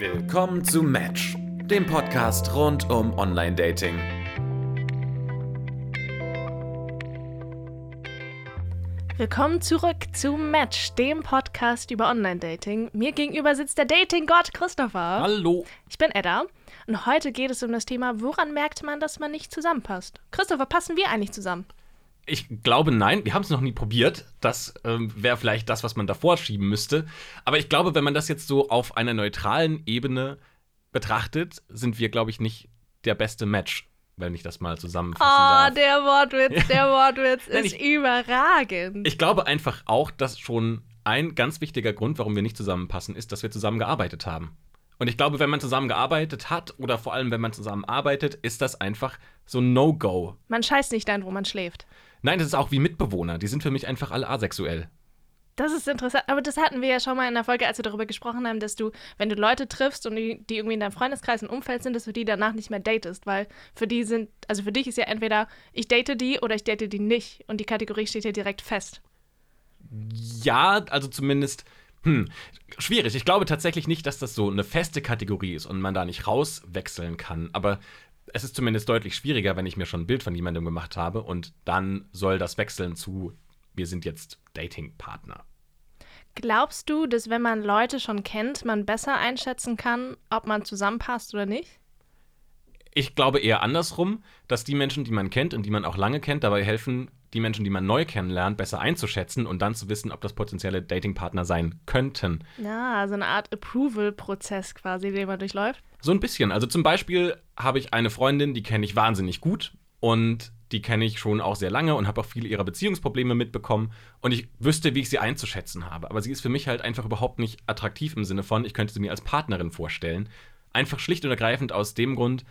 Willkommen zu Match, dem Podcast rund um Online-Dating. Willkommen zurück zu Match, dem Podcast über Online-Dating. Mir gegenüber sitzt der Dating-Gott Christopher. Hallo. Ich bin Edda und heute geht es um das Thema, woran merkt man, dass man nicht zusammenpasst? Christopher, passen wir eigentlich zusammen? Ich glaube, nein. Wir haben es noch nie probiert. Das ähm, wäre vielleicht das, was man davor schieben müsste. Aber ich glaube, wenn man das jetzt so auf einer neutralen Ebene betrachtet, sind wir, glaube ich, nicht der beste Match, wenn ich das mal zusammenfassen Oh, darf. der Wortwitz, der Wortwitz Nein, ist ich- überragend. Ich glaube einfach auch, dass schon ein ganz wichtiger Grund, warum wir nicht zusammenpassen, ist, dass wir zusammengearbeitet haben. Und ich glaube, wenn man zusammengearbeitet hat oder vor allem, wenn man zusammenarbeitet, ist das einfach so ein No-Go. man scheißt nicht ein, wo man schläft. Nein, das ist auch wie Mitbewohner. Die sind für mich einfach alle asexuell. Das ist interessant, aber das hatten wir ja schon mal in der Folge, als wir darüber gesprochen haben, dass du, wenn du Leute triffst und die, die irgendwie in deinem Freundeskreis und Umfeld sind, dass du die danach nicht mehr datest, weil für die sind, also für dich ist ja entweder ich date die oder ich date die nicht und die Kategorie steht ja direkt fest. Ja, also zumindest. Hm, schwierig. Ich glaube tatsächlich nicht, dass das so eine feste Kategorie ist und man da nicht rauswechseln kann. Aber es ist zumindest deutlich schwieriger, wenn ich mir schon ein Bild von jemandem gemacht habe und dann soll das wechseln zu, wir sind jetzt Datingpartner. Glaubst du, dass wenn man Leute schon kennt, man besser einschätzen kann, ob man zusammenpasst oder nicht? Ich glaube eher andersrum, dass die Menschen, die man kennt und die man auch lange kennt, dabei helfen, die Menschen, die man neu kennenlernt, besser einzuschätzen und dann zu wissen, ob das potenzielle Datingpartner sein könnten. Ja, so eine Art Approval-Prozess quasi, den man durchläuft. So ein bisschen. Also zum Beispiel habe ich eine Freundin, die kenne ich wahnsinnig gut und die kenne ich schon auch sehr lange und habe auch viele ihrer Beziehungsprobleme mitbekommen und ich wüsste, wie ich sie einzuschätzen habe. Aber sie ist für mich halt einfach überhaupt nicht attraktiv im Sinne von, ich könnte sie mir als Partnerin vorstellen. Einfach schlicht und ergreifend aus dem Grund,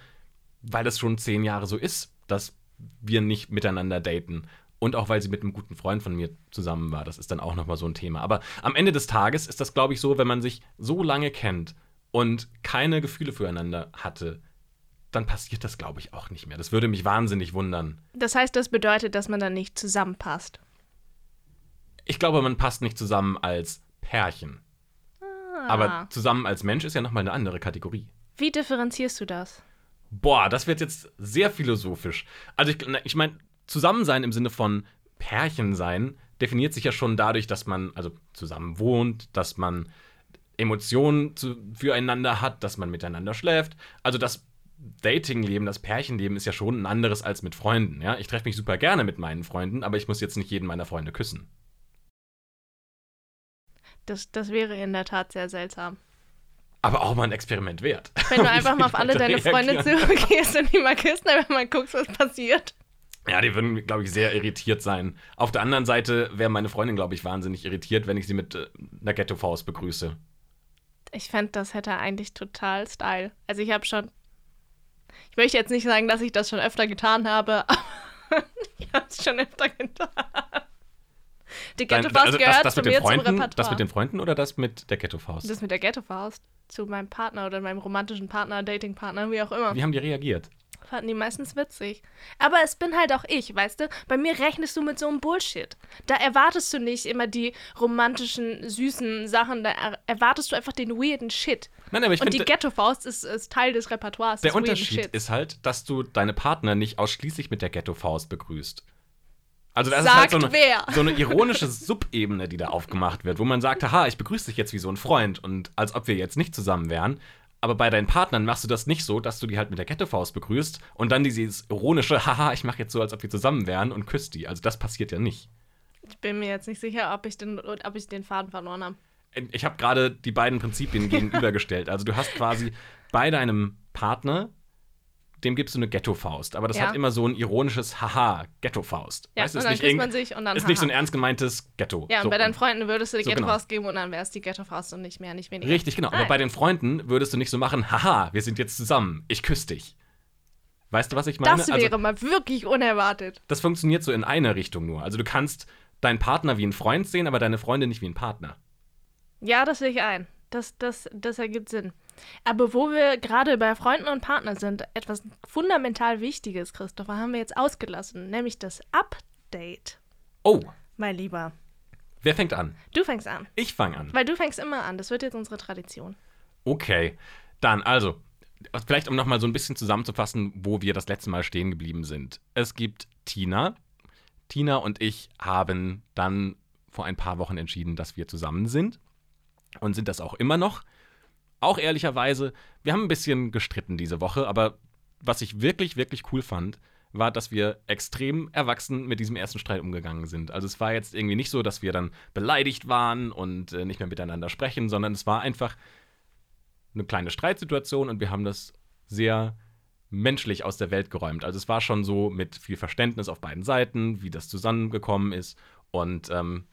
weil es schon zehn Jahre so ist, dass wir nicht miteinander daten. Und auch weil sie mit einem guten Freund von mir zusammen war. Das ist dann auch nochmal so ein Thema. Aber am Ende des Tages ist das, glaube ich, so, wenn man sich so lange kennt und keine Gefühle füreinander hatte, dann passiert das, glaube ich, auch nicht mehr. Das würde mich wahnsinnig wundern. Das heißt, das bedeutet, dass man dann nicht zusammenpasst. Ich glaube, man passt nicht zusammen als Pärchen. Ah. Aber zusammen als Mensch ist ja nochmal eine andere Kategorie. Wie differenzierst du das? Boah, das wird jetzt sehr philosophisch. Also ich, ich meine, Zusammensein im Sinne von Pärchen sein definiert sich ja schon dadurch, dass man also zusammen wohnt, dass man Emotionen zu, füreinander hat, dass man miteinander schläft. Also das Datingleben, das Pärchenleben ist ja schon ein anderes als mit Freunden. Ja? Ich treffe mich super gerne mit meinen Freunden, aber ich muss jetzt nicht jeden meiner Freunde küssen. Das, das wäre in der Tat sehr seltsam. Aber auch mal ein Experiment wert. Wenn du einfach mal auf alle deine Freunde zugehst und die mal küsst, damit man guckst, was passiert. Ja, die würden, glaube ich, sehr irritiert sein. Auf der anderen Seite wäre meine Freundin, glaube ich, wahnsinnig irritiert, wenn ich sie mit äh, einer Ghetto-Faust begrüße. Ich fände, das hätte eigentlich total Style. Also ich habe schon. Ich möchte jetzt nicht sagen, dass ich das schon öfter getan habe, aber ich habe es schon öfter getan. Die Ghetto-Faust also gehört das, das zu mir zum Freunden, Repertoire. Das mit den Freunden oder das mit der Ghetto-Faust? das mit der Ghetto-Faust zu meinem Partner oder meinem romantischen Partner, Dating-Partner, wie auch immer. Wie haben die reagiert? Fanden die meistens witzig. Aber es bin halt auch ich, weißt du? Bei mir rechnest du mit so einem Bullshit. Da erwartest du nicht immer die romantischen, süßen Sachen. Da er erwartest du einfach den weirden Shit. Nein, aber ich Und die Ghetto-Faust ist, ist Teil des Repertoires der des Unterschied ist halt, dass du deine Partner nicht ausschließlich mit der Ghetto-Faust begrüßt. Also das Sagt ist halt so eine, wer? so eine ironische Subebene, die da aufgemacht wird, wo man sagt, haha, ich begrüße dich jetzt wie so ein Freund und als ob wir jetzt nicht zusammen wären. Aber bei deinen Partnern machst du das nicht so, dass du die halt mit der Ghetto-Faust begrüßt und dann dieses ironische, haha, ich mache jetzt so, als ob wir zusammen wären und küsst die. Also das passiert ja nicht. Ich bin mir jetzt nicht sicher, ob ich den, ob ich den Faden verloren habe. Ich habe gerade die beiden Prinzipien gegenübergestellt. Also du hast quasi bei deinem Partner, dem gibst du eine Ghetto-Faust. Aber das Ja. hat immer so ein ironisches Haha, Ghetto-Faust. Ja, weißt du, und ist dann nicht, man sich und dann ist nicht so ein haha. ernst gemeintes Ghetto. Ja, und so, bei deinen Freunden würdest du die so, genau. Ghetto-Faust geben und dann wäre es die Ghetto-Faust und nicht mehr, nicht weniger. Richtig, genau. Aber Nein. bei den Freunden würdest du nicht so machen, haha, wir sind jetzt zusammen, ich küsse dich. Weißt du, was ich meine? Das wäre also, mal wirklich unerwartet. das funktioniert so in eine Richtung nur. Also du kannst deinen Partner wie einen Freund sehen, aber deine Freundin nicht wie einen Partner. Ja, das sehe ich ein. Das, das, das ergibt Sinn. Aber wo wir gerade bei Freunden und Partnern sind, etwas fundamental Wichtiges, Christopher, haben wir jetzt ausgelassen, nämlich das Update. Oh, Mein Lieber, wer fängt an? du fängst an. Ich fange an. Weil du fängst immer an. Das wird jetzt unsere Tradition. Okay, dann also, vielleicht um nochmal so ein bisschen zusammenzufassen, wo wir das letzte Mal stehen geblieben sind. Es gibt Tina. Tina und ich haben dann vor ein paar Wochen entschieden, dass wir zusammen sind und sind das auch immer noch. Auch ehrlicherweise, wir haben ein bisschen gestritten diese Woche, aber was ich wirklich, wirklich cool fand, war, dass wir extrem erwachsen mit diesem ersten Streit umgegangen sind. Also es war jetzt irgendwie nicht so, dass wir dann beleidigt waren und äh, nicht mehr miteinander sprechen, sondern es war einfach eine kleine Streitsituation und wir haben das sehr menschlich aus der Welt geräumt. Also es war schon so mit viel Verständnis auf beiden Seiten, wie das zusammengekommen ist. Und ähm,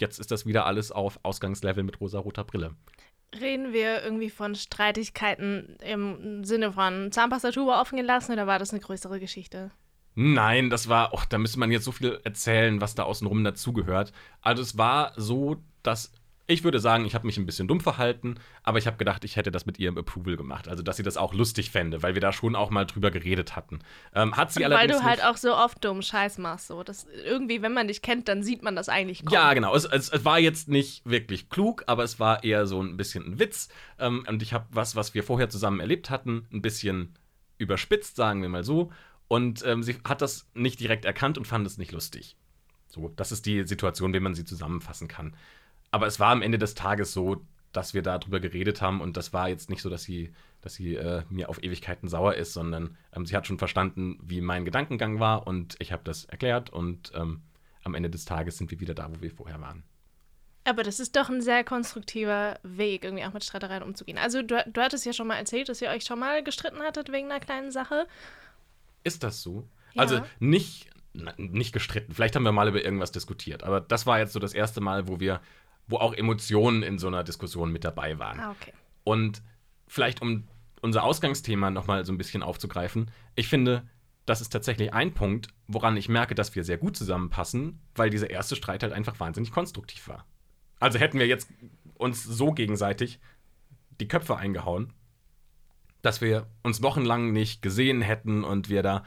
jetzt ist das wieder alles auf Ausgangslevel mit rosa-roter Brille. Reden wir irgendwie von Streitigkeiten im Sinne von Zahnpastatube offen gelassen oder war das eine größere Geschichte? Nein, das war, oh, da müsste man jetzt so viel erzählen, was da außenrum dazugehört. Also es war so, dass ich würde sagen, ich habe mich ein bisschen dumm verhalten, aber ich habe gedacht, ich hätte das mit ihrem Approval gemacht. Also, dass sie das auch lustig fände, weil wir da schon auch mal drüber geredet hatten. Ähm, hat sie Und allerdings weil du halt auch so oft dummen Scheiß machst. So. Das, irgendwie, wenn man dich kennt, dann sieht man das eigentlich kommen. Ja, genau. Es, es, es war jetzt nicht wirklich klug, aber es war eher so ein bisschen ein Witz. Ähm, und ich habe was, was wir vorher zusammen erlebt hatten, ein bisschen überspitzt, sagen wir mal so. Und ähm, sie hat das nicht direkt erkannt und fand es nicht lustig. So, das ist die Situation, wie man sie zusammenfassen kann. Aber es war am Ende des Tages so, dass wir darüber geredet haben und das war jetzt nicht so, dass sie, dass sie äh, mir auf Ewigkeiten sauer ist, sondern ähm, sie hat schon verstanden, wie mein Gedankengang war und ich habe das erklärt und ähm, am Ende des Tages sind wir wieder da, wo wir vorher waren. Aber das ist doch ein sehr konstruktiver Weg, irgendwie auch mit Streitereien umzugehen. Also, du, du hattest ja schon mal erzählt, dass ihr euch schon mal gestritten hattet wegen einer kleinen Sache. Ist das so? Ja. Also nicht, nicht gestritten. Vielleicht haben wir mal über irgendwas diskutiert, aber das war jetzt so das erste Mal, wo wir, wo auch Emotionen in so einer Diskussion mit dabei waren. Ah, okay. Und vielleicht um unser Ausgangsthema nochmal so ein bisschen aufzugreifen, ich finde, das ist tatsächlich ein Punkt, woran ich merke, dass wir sehr gut zusammenpassen, weil dieser erste Streit halt einfach wahnsinnig konstruktiv war. Also hätten wir jetzt uns so gegenseitig die Köpfe eingehauen, dass wir uns wochenlang nicht gesehen hätten und wir da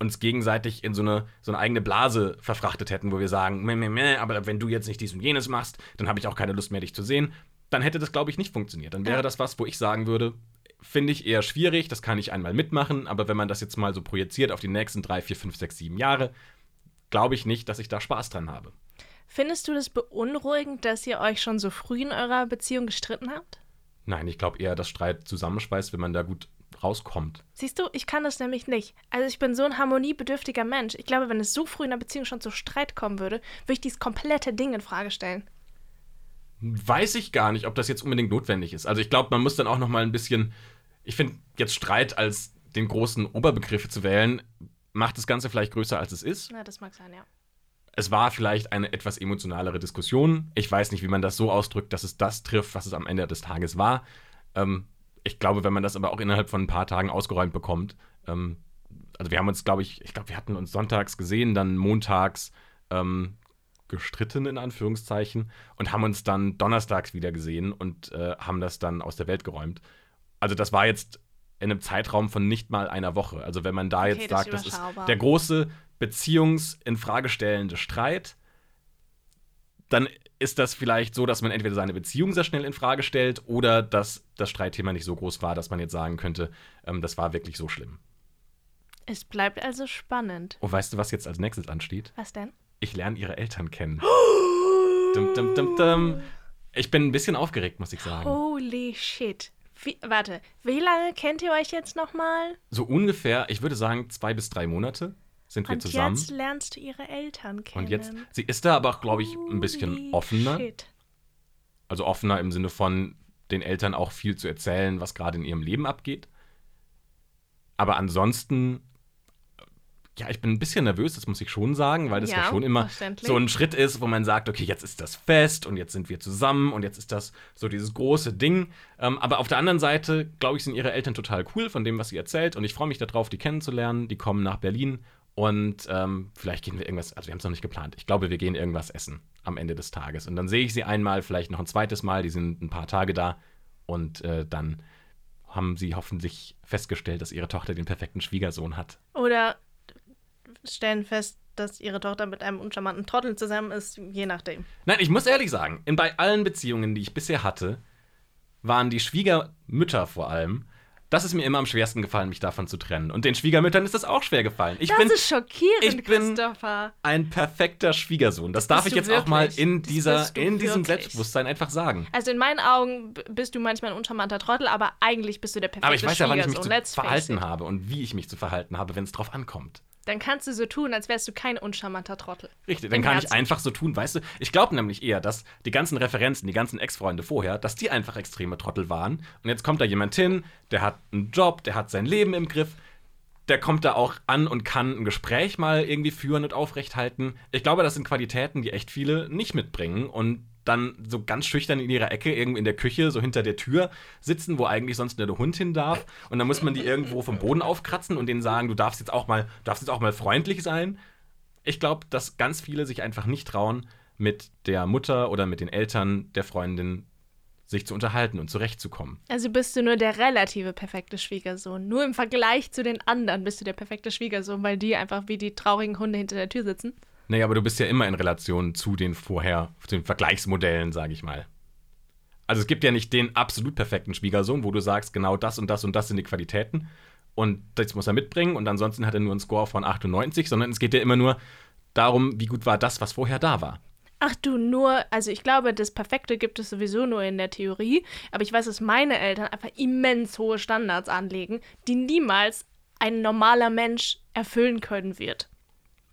uns gegenseitig in so eine, so eine eigene Blase verfrachtet hätten, wo wir sagen, meh, meh, meh, aber wenn du jetzt nicht dies und jenes machst, dann habe ich auch keine Lust mehr, dich zu sehen. Dann hätte das, glaube ich, nicht funktioniert. Dann wäre das was, wo ich sagen würde, finde ich eher schwierig, das kann ich einmal mitmachen, aber wenn man das jetzt mal so projiziert auf die nächsten drei, vier, fünf, sechs, sieben Jahre, glaube ich nicht, dass ich da Spaß dran habe. Findest du das beunruhigend, dass ihr euch schon so früh in eurer Beziehung gestritten habt? Nein, ich glaube eher, dass Streit zusammenschweißt, wenn man da gut rauskommt. Siehst du, ich kann das nämlich nicht. Also ich bin so ein harmoniebedürftiger Mensch. Ich glaube, wenn es so früh in einer Beziehung schon zu Streit kommen würde, würde ich dieses komplette Ding in Frage stellen. Weiß ich gar nicht, ob das jetzt unbedingt notwendig ist. Also ich glaube, man muss dann auch noch mal ein bisschen. Ich finde jetzt Streit als den großen Oberbegriff zu wählen, macht das Ganze vielleicht größer als es ist. Na, das mag sein, ja. Es war vielleicht eine etwas emotionalere Diskussion. Ich weiß nicht, wie man das so ausdrückt, dass es das trifft, was es am Ende des Tages war. Ähm, ich glaube, wenn man das aber auch innerhalb von ein paar Tagen ausgeräumt bekommt, ähm, also wir haben uns, glaube ich, ich glaube, wir hatten uns sonntags gesehen, dann montags ähm, gestritten in Anführungszeichen und haben uns dann donnerstags wieder gesehen und äh, haben das dann aus der Welt geräumt. Also das war jetzt in einem Zeitraum von nicht mal einer Woche. Also wenn man da Okay, jetzt das ist sagt, das ist der große beziehungsinfragestellende Streit, dann ist das vielleicht so, dass man entweder seine Beziehung sehr schnell in Frage stellt oder dass das Streitthema nicht so groß war, dass man jetzt sagen könnte, ähm, das war wirklich so schlimm. Es bleibt also spannend. Und weißt du, was jetzt als nächstes ansteht? Was denn? Ich lerne ihre Eltern kennen. dum, dum, dum, dum. Ich bin ein bisschen aufgeregt, muss ich sagen. Holy shit. Wie, warte, wie lange kennt ihr euch jetzt nochmal? So ungefähr, ich würde sagen, zwei bis drei Monate sind wir Und zusammen. jetzt lernst du ihre Eltern kennen. Und jetzt, sie ist da aber auch, glaube ich, ein bisschen Holy offener. Shit. Also offener im Sinne von den Eltern auch viel zu erzählen, was gerade in ihrem Leben abgeht. Aber ansonsten, ja, ich bin ein bisschen nervös, das muss ich schon sagen, weil das ja, Ja, schon immer so ein Schritt ist, wo man sagt, okay, jetzt ist das fest und jetzt sind wir zusammen und jetzt ist das so dieses große Ding. Ähm, aber auf der anderen Seite, glaube ich, sind ihre Eltern total cool von dem, was sie erzählt und ich freue mich darauf, die kennenzulernen. Die kommen nach Berlin und ähm, vielleicht gehen wir irgendwas, also wir haben es noch nicht geplant. Ich glaube, wir gehen irgendwas essen am Ende des Tages. Und dann sehe ich sie einmal, vielleicht noch ein zweites Mal, die sind ein paar Tage da und äh, dann haben sie hoffentlich festgestellt, dass ihre Tochter den perfekten Schwiegersohn hat. Oder stellen fest, dass ihre Tochter mit einem uncharmanten Trottel zusammen ist, je nachdem. Nein, ich muss ehrlich sagen, in bei allen Beziehungen, die ich bisher hatte, waren die Schwiegermütter vor allem. Das ist mir immer am schwersten gefallen, mich davon zu trennen. Und den Schwiegermüttern ist das auch schwer gefallen. Ich das bin ist schockierend, ich bin- Christopher. ein perfekter Schwiegersohn. Das darf Bist ich jetzt auch mal wirklich? in, Das dieser, in diesem wirklich? Selbstbewusstsein einfach sagen. Also in meinen Augen bist du manchmal ein uncharmanter Trottel, aber eigentlich bist du der perfekte Aber ich weiß ja, wann ich mich zu Schwiegersohn. Let's verhalten habe und wie ich mich zu verhalten habe, wenn es drauf ankommt. Dann kannst du so tun, als wärst du kein uncharmanter Trottel. Richtig, dann Im kann ich Herzen. einfach so tun, weißt du? Ich glaube nämlich eher, dass die ganzen Referenzen, die ganzen Ex-Freunde vorher, dass die einfach extreme Trottel waren. Und jetzt kommt da jemand hin, der hat einen Job, der hat sein Leben im Griff, der kommt da auch an und kann ein Gespräch mal irgendwie führen und aufrechthalten. Ich glaube, das sind Qualitäten, die echt viele nicht mitbringen und dann so ganz schüchtern in ihrer Ecke irgendwie in der Küche, so hinter der Tür sitzen, wo eigentlich sonst nur der Hund hin darf. Und dann muss man die irgendwo vom Boden aufkratzen und denen sagen, du darfst jetzt auch mal, du darfst jetzt auch mal freundlich sein. Ich glaube, dass ganz viele sich einfach nicht trauen, mit der Mutter oder mit den Eltern der Freundin sich zu unterhalten und zurechtzukommen. Also bist du nur der relative perfekte Schwiegersohn. Nur im Vergleich zu den anderen bist du der perfekte Schwiegersohn, weil die einfach wie die traurigen Hunde hinter der Tür sitzen. Naja, aber du bist ja immer in Relation zu den vorher, zu den Vergleichsmodellen, sage ich mal. Also es gibt ja nicht den absolut perfekten Schwiegersohn, wo du sagst, genau das und das und das sind die Qualitäten und das muss er mitbringen und ansonsten hat er nur einen Score von 98, sondern es geht ja immer nur darum, wie gut war das, was vorher da war. Ach du, nur, also ich glaube, das Perfekte gibt es sowieso nur in der Theorie, aber ich weiß, dass meine Eltern einfach immens hohe Standards anlegen, die niemals ein normaler Mensch erfüllen können wird.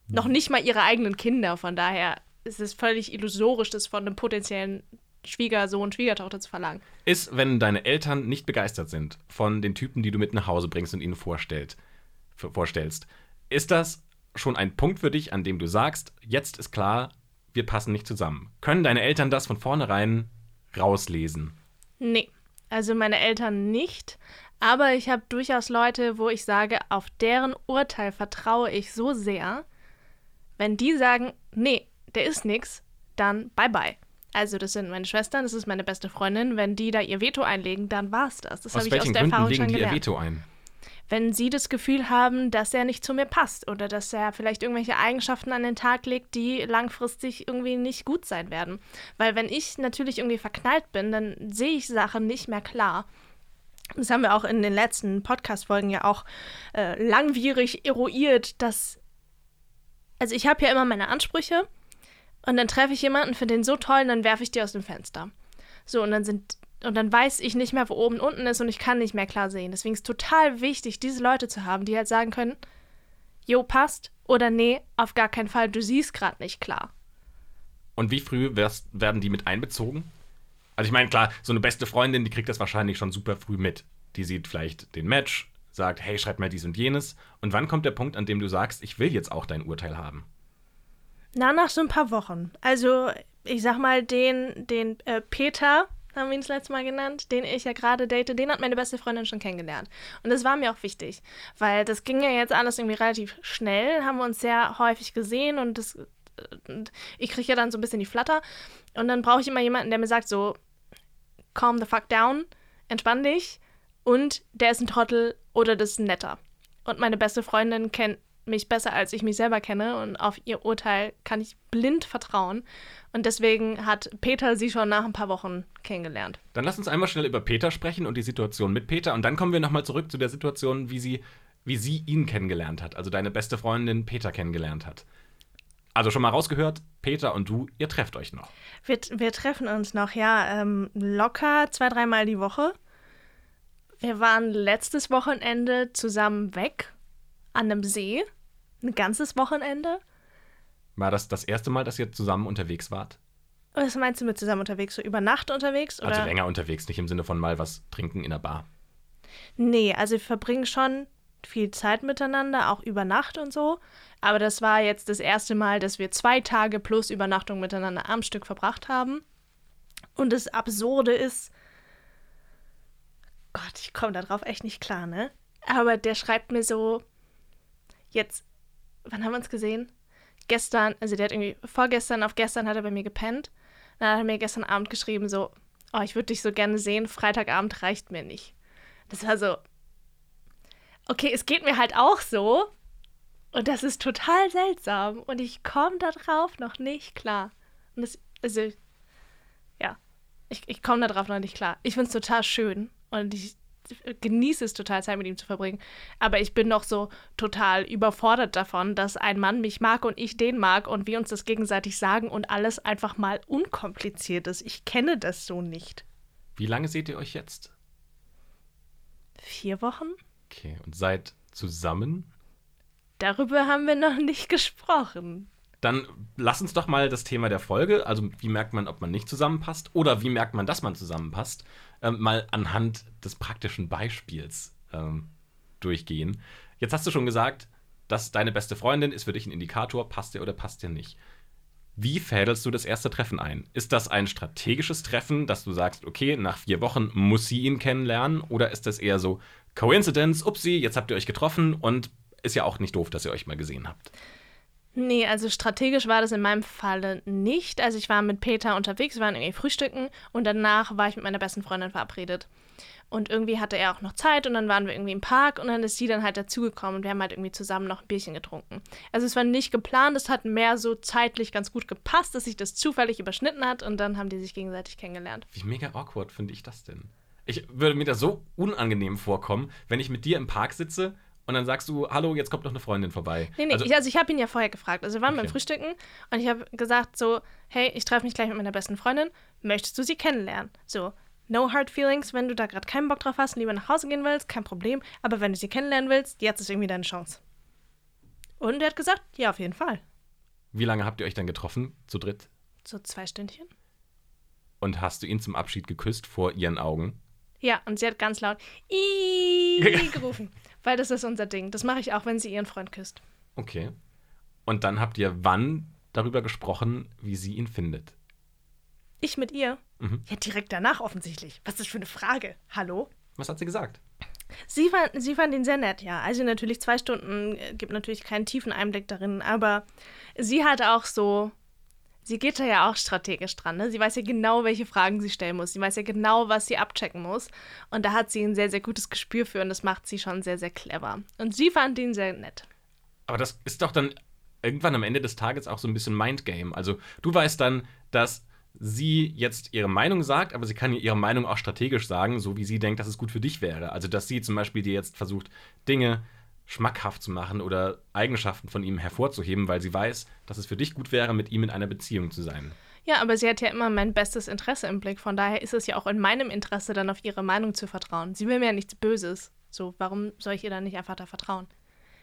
Noch nicht mal ihre eigenen Kinder, von daher ist es völlig illusorisch, das von einem potenziellen Schwiegersohn, Schwiegertochter zu verlangen. Ist, wenn deine Eltern nicht begeistert sind von den Typen, die du mit nach Hause bringst und ihnen vorstellt, vorstellst, ist das schon ein Punkt für dich, an dem du sagst, jetzt ist klar, wir passen nicht zusammen? Können deine Eltern das von vornherein rauslesen? Nee, also meine Eltern nicht. Aber ich habe durchaus Leute, wo ich sage, auf deren Urteil vertraue ich so sehr. Wenn die sagen, nee, der ist nix, dann bye bye. Also das sind meine Schwestern, das ist meine beste Freundin. Wenn die da ihr Veto einlegen, dann war's das. Das habe ich aus der Gründen Erfahrung legen schon die ihr gelernt. Veto ein? Wenn sie das Gefühl haben, dass er nicht zu mir passt oder dass er vielleicht irgendwelche Eigenschaften an den Tag legt, die langfristig irgendwie nicht gut sein werden. Weil wenn ich natürlich irgendwie verknallt bin, dann sehe ich Sachen nicht mehr klar. Das haben wir auch in den letzten Podcast-Folgen ja auch äh, langwierig eruiert, dass. Also, ich habe ja immer meine Ansprüche und dann treffe ich jemanden, finde den so toll und dann werfe ich die aus dem Fenster. So, und dann sind. Und dann weiß ich nicht mehr, wo oben und unten ist und ich kann nicht mehr klar sehen. Deswegen ist es total wichtig, diese Leute zu haben, die halt sagen können: Jo, passt oder nee, auf gar keinen Fall, du siehst gerade nicht klar. Und wie früh wärst, werden die mit einbezogen? Also ich meine, klar, so eine beste Freundin, die kriegt das wahrscheinlich schon super früh mit. Die sieht vielleicht den Match, sagt, hey, schreib mal dies und jenes. Und wann kommt der Punkt, an dem du sagst, ich will jetzt auch dein Urteil haben? Na, nach so ein paar Wochen. Also, ich sag mal, den, den äh, Peter, haben wir ihn das letzte Mal genannt, den ich ja gerade date, den hat meine beste Freundin schon kennengelernt. Und das war mir auch wichtig, weil das ging ja jetzt alles irgendwie relativ schnell, haben wir uns sehr häufig gesehen und das und ich kriege ja dann so ein bisschen die Flatter. Und dann brauche ich immer jemanden, der mir sagt, so, calm the fuck down, entspann dich. Und der ist ein Trottel oder das ist ein netter. Und meine beste Freundin kennt mich besser, als ich mich selber kenne. Und auf ihr Urteil kann ich blind vertrauen. Und deswegen hat Peter sie schon nach ein paar Wochen kennengelernt. Dann lass uns einmal schnell über Peter sprechen und die Situation mit Peter. Und dann kommen wir nochmal zurück zu der Situation, wie sie, wie sie ihn kennengelernt hat. Also deine beste Freundin Peter kennengelernt hat. Also schon mal rausgehört, Peter und du, ihr trefft euch noch. Wir, wir treffen uns noch, ja, ähm, locker zwei, dreimal die Woche. Wir waren letztes Wochenende zusammen weg an einem See. Ein ganzes Wochenende. War das das erste Mal, dass ihr zusammen unterwegs wart? Was meinst du mit zusammen unterwegs? So über Nacht unterwegs? Oder? Also länger unterwegs, nicht im Sinne von mal was trinken in der Bar. Nee, also wir verbringen schon viel Zeit miteinander, auch über Nacht und so. Aber das war jetzt das erste Mal, dass wir zwei Tage plus Übernachtung miteinander am Stück verbracht haben. Und das Absurde ist, Gott, ich komme darauf echt nicht klar, ne? Aber der schreibt mir so, jetzt, wann haben wir uns gesehen? Gestern, also der hat irgendwie, vorgestern auf gestern hat er bei mir gepennt. Dann hat er mir gestern Abend geschrieben, so, oh, ich würde dich so gerne sehen, Freitagabend reicht mir nicht. Das war so, okay, es geht mir halt auch so. Und das ist total seltsam. Und ich komme darauf noch nicht klar. Und das, also, ja. Ich, ich komme darauf noch nicht klar. Ich finde es total schön und ich genieße es total, Zeit mit ihm zu verbringen. Aber ich bin noch so total überfordert davon, dass ein Mann mich mag und ich den mag und wir uns das gegenseitig sagen und alles einfach mal unkompliziert ist. Ich kenne das so nicht. Wie lange seht ihr euch jetzt? Vier Wochen? Okay, und seid zusammen? Darüber haben wir noch nicht gesprochen. Dann lass uns doch mal das Thema der Folge, also wie merkt man, ob man nicht zusammenpasst oder wie merkt man, dass man zusammenpasst, ähm, mal anhand des praktischen Beispiels ähm, durchgehen. Jetzt hast du schon gesagt, dass deine beste Freundin ist für dich ein Indikator, passt dir oder passt dir nicht. Wie fädelst du das erste Treffen ein? Ist das ein strategisches Treffen, dass du sagst, okay, nach vier Wochen muss sie ihn kennenlernen? Oder ist das eher so Coincidence, upsie, jetzt habt ihr euch getroffen und ist ja auch nicht doof, dass ihr euch mal gesehen habt? Nee, also strategisch war das in meinem Falle nicht. Also ich war mit Peter unterwegs, wir waren irgendwie frühstücken und danach war ich mit meiner besten Freundin verabredet. Und irgendwie hatte er auch noch Zeit und dann waren wir irgendwie im Park und dann ist sie dann halt dazugekommen und wir haben halt irgendwie zusammen noch ein Bierchen getrunken. Also es war nicht geplant, es hat mehr so zeitlich ganz gut gepasst, dass sich das zufällig überschnitten hat und dann haben die sich gegenseitig kennengelernt. Wie mega awkward finde ich das denn? Ich würde mir das so unangenehm vorkommen, wenn ich mit dir im Park sitze und dann sagst du, hallo, jetzt kommt noch eine Freundin vorbei. Nee, nee, also ich, also ich habe ihn ja vorher gefragt. Also wir waren okay. beim Frühstücken und ich habe gesagt so, hey, ich treffe mich gleich mit meiner besten Freundin, möchtest du sie kennenlernen? So, no hard feelings, wenn du da gerade keinen Bock drauf hast und lieber nach Hause gehen willst, kein Problem. Aber wenn du sie kennenlernen willst, jetzt ist irgendwie deine Chance. Und er hat gesagt, ja, auf jeden Fall. Wie lange habt ihr euch dann getroffen, zu dritt? So zwei Stündchen. Und hast du ihn zum Abschied geküsst vor ihren Augen? Ja, und sie hat ganz laut Ii gerufen. Weil das ist unser Ding. Das mache ich auch, wenn sie ihren Freund küsst. Okay. Und dann habt ihr wann darüber gesprochen, wie sie ihn findet? Ich mit ihr? Mhm. Ja, direkt danach offensichtlich. Was ist das für eine Frage? Hallo? Was hat sie gesagt? Sie fand, sie fand ihn sehr nett, ja. Also natürlich zwei Stunden äh, gibt natürlich keinen tiefen Einblick darin, aber sie hat auch so sie geht da ja auch strategisch dran. Ne? Sie weiß ja genau, welche Fragen sie stellen muss. Sie weiß ja genau, was sie abchecken muss. Und da hat sie ein sehr, sehr gutes Gespür für und das macht sie schon sehr, sehr clever. Und sie fand ihn sehr nett. Aber das ist doch dann irgendwann am Ende des Tages auch so ein bisschen Mindgame. Also du weißt dann, dass sie jetzt ihre Meinung sagt, aber sie kann ihre Meinung auch strategisch sagen, so wie sie denkt, dass es gut für dich wäre. Also dass sie zum Beispiel dir jetzt versucht, Dinge schmackhaft zu machen oder Eigenschaften von ihm hervorzuheben, weil sie weiß, dass es für dich gut wäre, mit ihm in einer Beziehung zu sein. Ja, aber sie hat ja immer mein bestes Interesse im Blick. Von daher ist es ja auch in meinem Interesse, dann auf ihre Meinung zu vertrauen. Sie will mir ja nichts Böses. So, warum soll ich ihr dann nicht einfach da vertrauen?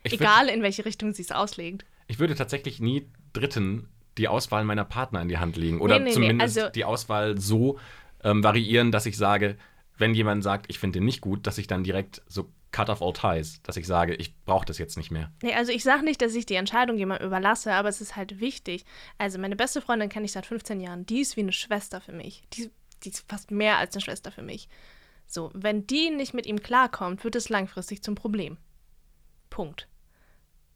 Ich Egal, in welche Richtung sie es auslegt. Ich würde tatsächlich nie Dritten die Auswahl meiner Partner in die Hand legen. Oder nee, nee, zumindest nee, also die Auswahl so ähm, variieren, dass ich sage, wenn jemand sagt, ich finde den nicht gut, dass ich dann direkt so cut off all ties, dass ich sage, ich brauche das jetzt nicht mehr. Nee, also ich sage nicht, dass ich die Entscheidung jemandem überlasse, aber es ist halt wichtig. Also meine beste Freundin kenne ich seit 15 Jahren. Die ist wie eine Schwester für mich. Die, die ist fast mehr als eine Schwester für mich. So, wenn die nicht mit ihm klarkommt, wird es langfristig zum Problem. Punkt.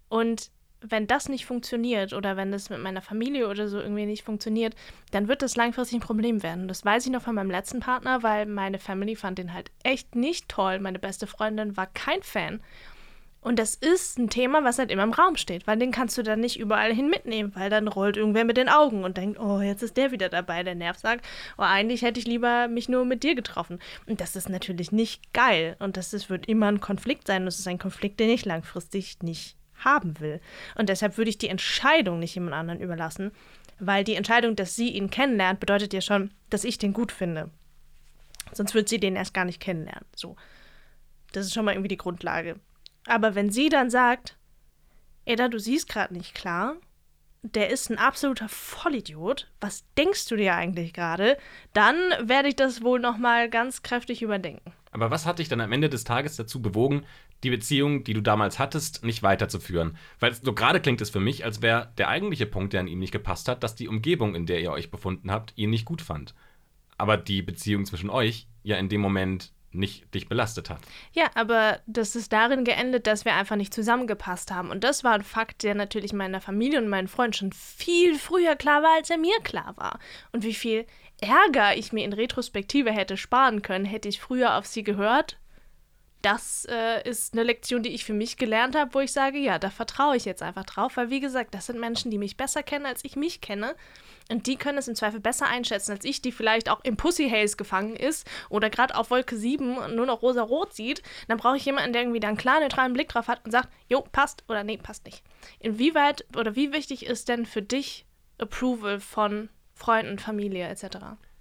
Und wenn das nicht funktioniert oder wenn das mit meiner Familie oder so irgendwie nicht funktioniert, dann wird das langfristig ein Problem werden. Das weiß ich noch von meinem letzten Partner, weil meine Family fand den halt echt nicht toll. Meine beste Freundin war kein Fan. Und das ist ein Thema, was halt immer im Raum steht, weil den kannst du dann nicht überall hin mitnehmen, weil dann rollt irgendwer mit den Augen und denkt, oh, jetzt ist der wieder dabei, der Nerv sagt, oh, eigentlich hätte ich lieber mich nur mit dir getroffen. Und das ist natürlich nicht geil und das ist, wird immer ein Konflikt sein. Das ist ein Konflikt, den ich langfristig nicht haben will. Und deshalb würde ich die Entscheidung nicht jemand anderen überlassen, weil die Entscheidung, dass sie ihn kennenlernt, bedeutet ja schon, dass ich den gut finde. Sonst würde sie den erst gar nicht kennenlernen. So. Das ist schon mal irgendwie die Grundlage. Aber wenn sie dann sagt, Eda, du siehst gerade nicht klar, der ist ein absoluter Vollidiot, was denkst du dir eigentlich gerade? Dann werde ich das wohl noch mal ganz kräftig überdenken. Aber was hat dich dann am Ende des Tages dazu bewogen, die Beziehung, die du damals hattest, nicht weiterzuführen. Weil so gerade klingt es für mich, als wäre der eigentliche Punkt, der an ihm nicht gepasst hat, dass die Umgebung, in der ihr euch befunden habt, ihn nicht gut fand. Aber die Beziehung zwischen euch ja in dem Moment nicht dich belastet hat. Ja, aber das ist darin geendet, dass wir einfach nicht zusammengepasst haben. Und das war ein Fakt, der natürlich meiner Familie und meinen Freunden schon viel früher klar war, als er mir klar war. Und wie viel Ärger ich mir in Retrospektive hätte sparen können, hätte ich früher auf sie gehört das äh, ist eine Lektion, die ich für mich gelernt habe, wo ich sage, ja, da vertraue ich jetzt einfach drauf, weil wie gesagt, das sind Menschen, die mich besser kennen, als ich mich kenne. Und die können es im Zweifel besser einschätzen als ich, die vielleicht auch im Pussy Haze gefangen ist oder gerade auf Wolke 7 nur noch rosa-rot sieht. Dann brauche ich jemanden, der irgendwie da einen klar neutralen Blick drauf hat und sagt, jo, passt oder nee, passt nicht. Inwieweit oder wie wichtig ist denn für dich Approval von Freunden, Familie etc.?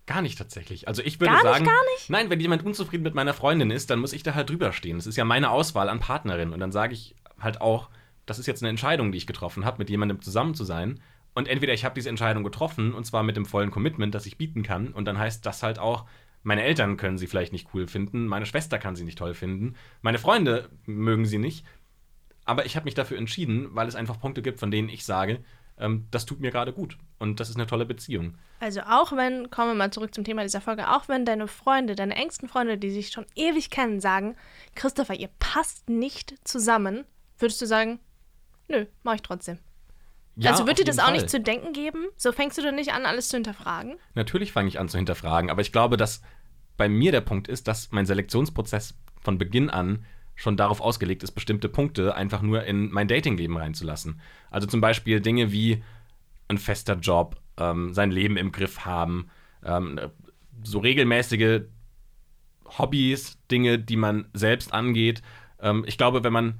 Gar nicht tatsächlich. Also ich würde Gar nicht, sagen, gar nicht? nein, wenn jemand unzufrieden mit meiner Freundin ist, dann muss ich da halt drüber stehen. Das ist ja meine Auswahl an Partnerin und dann sage ich halt auch, das ist jetzt eine Entscheidung, die ich getroffen habe, mit jemandem zusammen zu sein. Und entweder ich habe diese Entscheidung getroffen und zwar mit dem vollen Commitment, das ich bieten kann und dann heißt das halt auch, meine Eltern können sie vielleicht nicht cool finden, meine Schwester kann sie nicht toll finden, meine Freunde mögen sie nicht. Aber ich habe mich dafür entschieden, weil es einfach Punkte gibt, von denen ich sage, ähm, das tut mir gerade gut und das ist eine tolle Beziehung. Also auch wenn, kommen wir mal zurück zum Thema dieser Folge, auch wenn deine Freunde, deine engsten Freunde, die sich schon ewig kennen, sagen, Christopher, ihr passt nicht zusammen, würdest du sagen, nö, mach ich trotzdem. Ja, also wird dir das auch Fall. nicht zu denken geben? So fängst du dann nicht an, alles zu hinterfragen? Natürlich fange ich an zu hinterfragen, aber ich glaube, dass bei mir der Punkt ist, dass mein Selektionsprozess von Beginn an schon darauf ausgelegt ist, bestimmte Punkte einfach nur in mein Datingleben reinzulassen. Also zum Beispiel Dinge wie ein fester Job, ähm, sein Leben im Griff haben, ähm, so regelmäßige Hobbys, Dinge, die man selbst angeht. Ähm, ich glaube, wenn man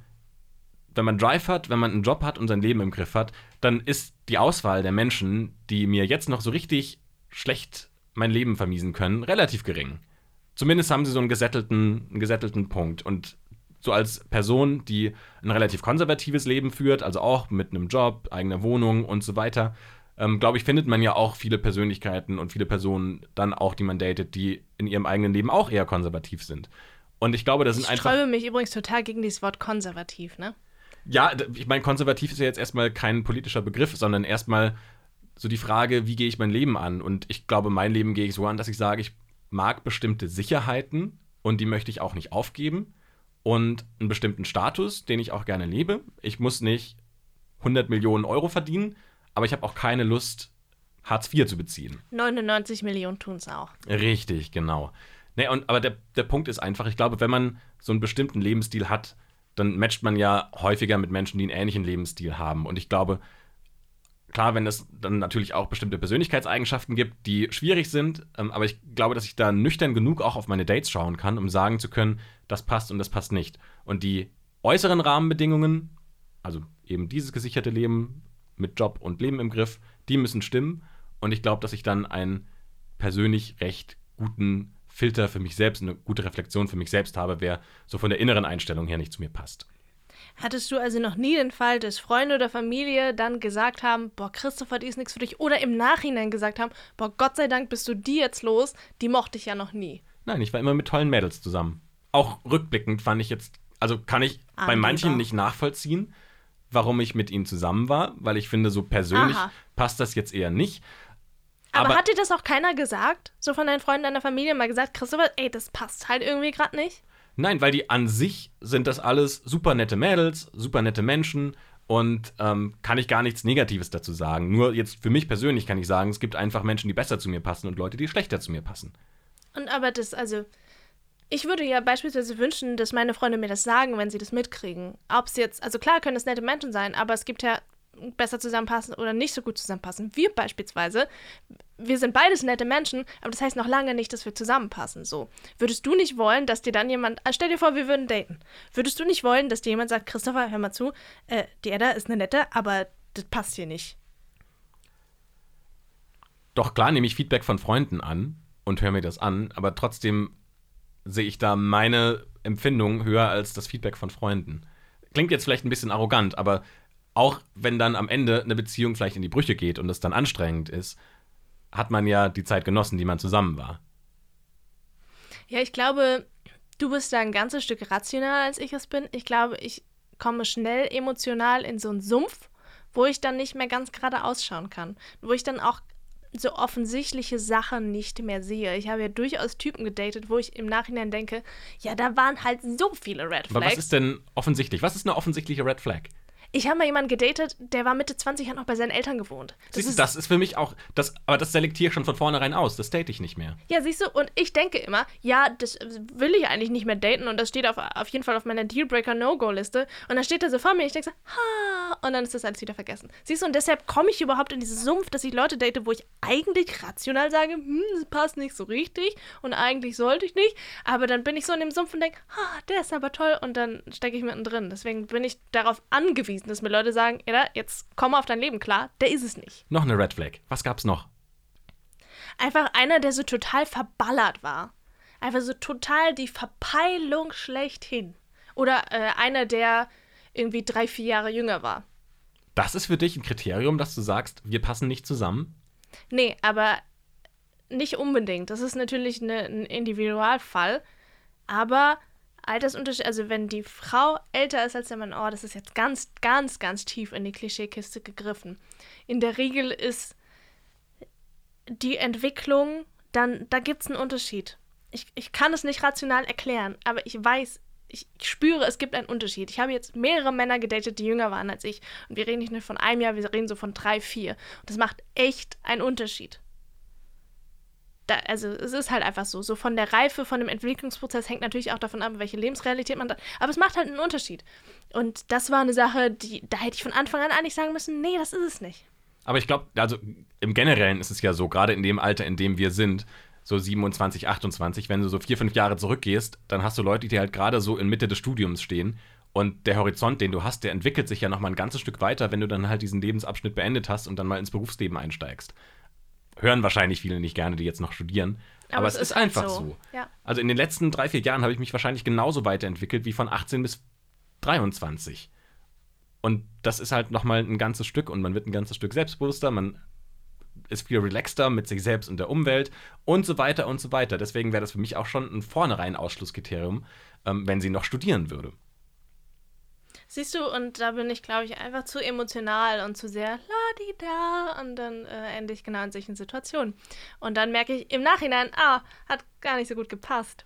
wenn man Drive hat, wenn man einen Job hat und sein Leben im Griff hat, dann ist die Auswahl der Menschen, die mir jetzt noch so richtig schlecht mein Leben vermiesen können, relativ gering. Zumindest haben sie so einen gesättelten, einen gesättelten Punkt. Und so als Person, die ein relativ konservatives Leben führt, also auch mit einem Job, eigener Wohnung und so weiter, ähm, glaube ich, findet man ja auch viele Persönlichkeiten und viele Personen dann auch, die man datet, die in ihrem eigenen Leben auch eher konservativ sind. Und ich glaube, das sind Ich einfach. sträube mich übrigens total gegen dieses Wort konservativ, ne? Ja, ich meine, konservativ ist ja jetzt erstmal kein politischer Begriff, sondern erstmal so die Frage, wie gehe ich mein Leben an? Und ich glaube, mein Leben gehe ich so an, dass ich sage, ich mag bestimmte Sicherheiten und die möchte ich auch nicht aufgeben. Und einen bestimmten Status, den ich auch gerne lebe. Ich muss nicht 100 Millionen Euro verdienen, aber ich habe auch keine Lust, Hartz IV zu beziehen. 99 Millionen tun es auch. Richtig, genau. Nee, und, aber der, der Punkt ist einfach, ich glaube, wenn man so einen bestimmten Lebensstil hat, dann matcht man ja häufiger mit Menschen, die einen ähnlichen Lebensstil haben. Und ich glaube, klar, wenn es dann natürlich auch bestimmte Persönlichkeitseigenschaften gibt, die schwierig sind, ähm, aber ich glaube, dass ich da nüchtern genug auch auf meine Dates schauen kann, um sagen zu können, das passt und das passt nicht. Und die äußeren Rahmenbedingungen, also eben dieses gesicherte Leben mit Job und Leben im Griff, die müssen stimmen. Und ich glaube, dass ich dann einen persönlich recht guten Filter für mich selbst, eine gute Reflexion für mich selbst habe, wer so von der inneren Einstellung her nicht zu mir passt. Hattest du also noch nie den Fall, dass Freunde oder Familie dann gesagt haben, boah, Christopher, die ist nichts für dich, oder im Nachhinein gesagt haben, boah, Gott sei Dank bist du die jetzt los, die mochte ich ja noch nie. Nein, ich war immer mit tollen Mädels zusammen. Auch rückblickend fand ich jetzt, also kann ich bei Angeber. manchen nicht nachvollziehen, warum ich mit ihnen zusammen war, weil ich finde, so persönlich Aha. passt das jetzt eher nicht. Aber, Aber- hat dir das auch keiner gesagt? So von deinen Freunden deiner Familie mal gesagt, Christopher, ey, das passt halt irgendwie gerade nicht? Nein, weil die an sich sind das alles super nette Mädels, super nette Menschen und ähm, kann ich gar nichts Negatives dazu sagen. Nur jetzt für mich persönlich kann ich sagen, es gibt einfach Menschen, die besser zu mir passen und Leute, die schlechter zu mir passen. Und aber das, also, ich würde ja beispielsweise wünschen, dass meine Freunde mir das sagen, wenn sie das mitkriegen. Ob es jetzt, also klar können es nette Menschen sein, aber es gibt ja besser zusammenpassen oder nicht so gut zusammenpassen. Wir beispielsweise, wir sind beides nette Menschen, aber das heißt noch lange nicht, dass wir zusammenpassen. So. Würdest du nicht wollen, dass dir dann jemand, ah, stell dir vor, wir würden daten. Würdest du nicht wollen, dass dir jemand sagt, Christopher, hör mal zu, äh, die Edda ist eine nette, aber das passt hier nicht. Doch klar nehme ich Feedback von Freunden an und höre mir das an, aber trotzdem sehe ich da meine Empfindung höher als das Feedback von Freunden. Klingt jetzt vielleicht ein bisschen arrogant, aber auch wenn dann am Ende eine Beziehung vielleicht in die Brüche geht und es dann anstrengend ist, hat man ja die Zeit genossen, die man zusammen war. Ja, ich glaube, du bist da ein ganzes Stück rationaler als ich es bin. Ich glaube, ich komme schnell emotional in so einen Sumpf, wo ich dann nicht mehr ganz gerade ausschauen kann. Wo ich dann auch so offensichtliche Sachen nicht mehr sehe. Ich habe ja durchaus Typen gedatet, wo ich im Nachhinein denke, ja, da waren halt so viele Red Aber was Flags. ist denn offensichtlich? Was ist eine offensichtliche Red Flag? Ich habe mal jemanden gedatet, der war Mitte 20, hat noch bei seinen Eltern gewohnt. Das, siehst du, das ist für mich auch, das, aber das selektiere ich schon von vornherein aus. Das date ich nicht mehr. Ja, siehst du, und ich denke immer, ja, das will ich eigentlich nicht mehr daten und das steht auf, auf jeden Fall auf meiner Dealbreaker-No-Go-Liste. Und dann steht er so vor mir und ich denke so, ha, und dann ist das alles wieder vergessen. Siehst du, und deshalb komme ich überhaupt in diesen Sumpf, dass ich Leute date, wo ich eigentlich rational sage, hm, das passt nicht so richtig und eigentlich sollte ich nicht. Aber dann bin ich so in dem Sumpf und denke, ha, der ist aber toll und dann stecke ich mittendrin. Deswegen bin ich darauf angewiesen, dass mir Leute sagen, ja, jetzt komm auf dein Leben klar, der ist es nicht. Noch eine Red Flag. Was gab's noch? Einfach einer, der so total verballert war. Einfach so total die Verpeilung schlechthin. Oder äh, einer, der irgendwie drei, vier Jahre jünger war. Das ist für dich ein Kriterium, dass du sagst, wir passen nicht zusammen? Nee, aber nicht unbedingt. Das ist natürlich eine, ein Individualfall. Aber Altersunterschied, also wenn die Frau älter ist als der Mann, oh, das ist jetzt ganz, ganz, ganz tief in die Klischeekiste gegriffen. In der Regel ist die Entwicklung, dann, da gibt es einen Unterschied. Ich, ich kann es nicht rational erklären, aber ich weiß, ich, ich, spüre, es gibt einen Unterschied. Ich habe jetzt mehrere Männer gedatet, die jünger waren als ich. Und wir reden nicht nur von einem Jahr, wir reden so von drei, vier. Und das macht echt einen Unterschied da, also es ist halt einfach so. So von der Reife, von dem Entwicklungsprozess hängt natürlich auch davon ab, welche Lebensrealität man da. Aber es macht halt einen Unterschied. Und das war eine Sache, die, da hätte ich von Anfang an eigentlich sagen müssen, nee, das ist es nicht. Aber ich glaube, also im Generellen ist es ja so, gerade in dem Alter, in dem wir sind, so 27, 28, wenn du so vier, fünf Jahre zurückgehst, dann hast du Leute, die halt gerade so in Mitte des Studiums stehen. Und der Horizont, den du hast, der entwickelt sich ja noch mal ein ganzes Stück weiter, wenn du dann halt diesen Lebensabschnitt beendet hast und dann mal ins Berufsleben einsteigst hören wahrscheinlich viele nicht gerne, die jetzt noch studieren. Aber, aber es, ist, ist einfach so. so. Ja. Also in den letzten drei, vier Jahren habe ich mich wahrscheinlich genauso weiterentwickelt wie von 18 bis 23. Und das ist halt nochmal ein ganzes Stück und man wird ein ganzes Stück selbstbewusster, man ist viel relaxter mit sich selbst und der Umwelt und so weiter und so weiter. Deswegen wäre das für mich auch schon ein vornherein Ausschlusskriterium, ähm, wenn sie noch studieren würde. Siehst du, und da bin ich, glaube ich, einfach zu emotional und zu sehr la-di-da und dann äh, ende ich genau in solchen Situationen. Und dann merke ich im Nachhinein, ah, hat gar nicht so gut gepasst.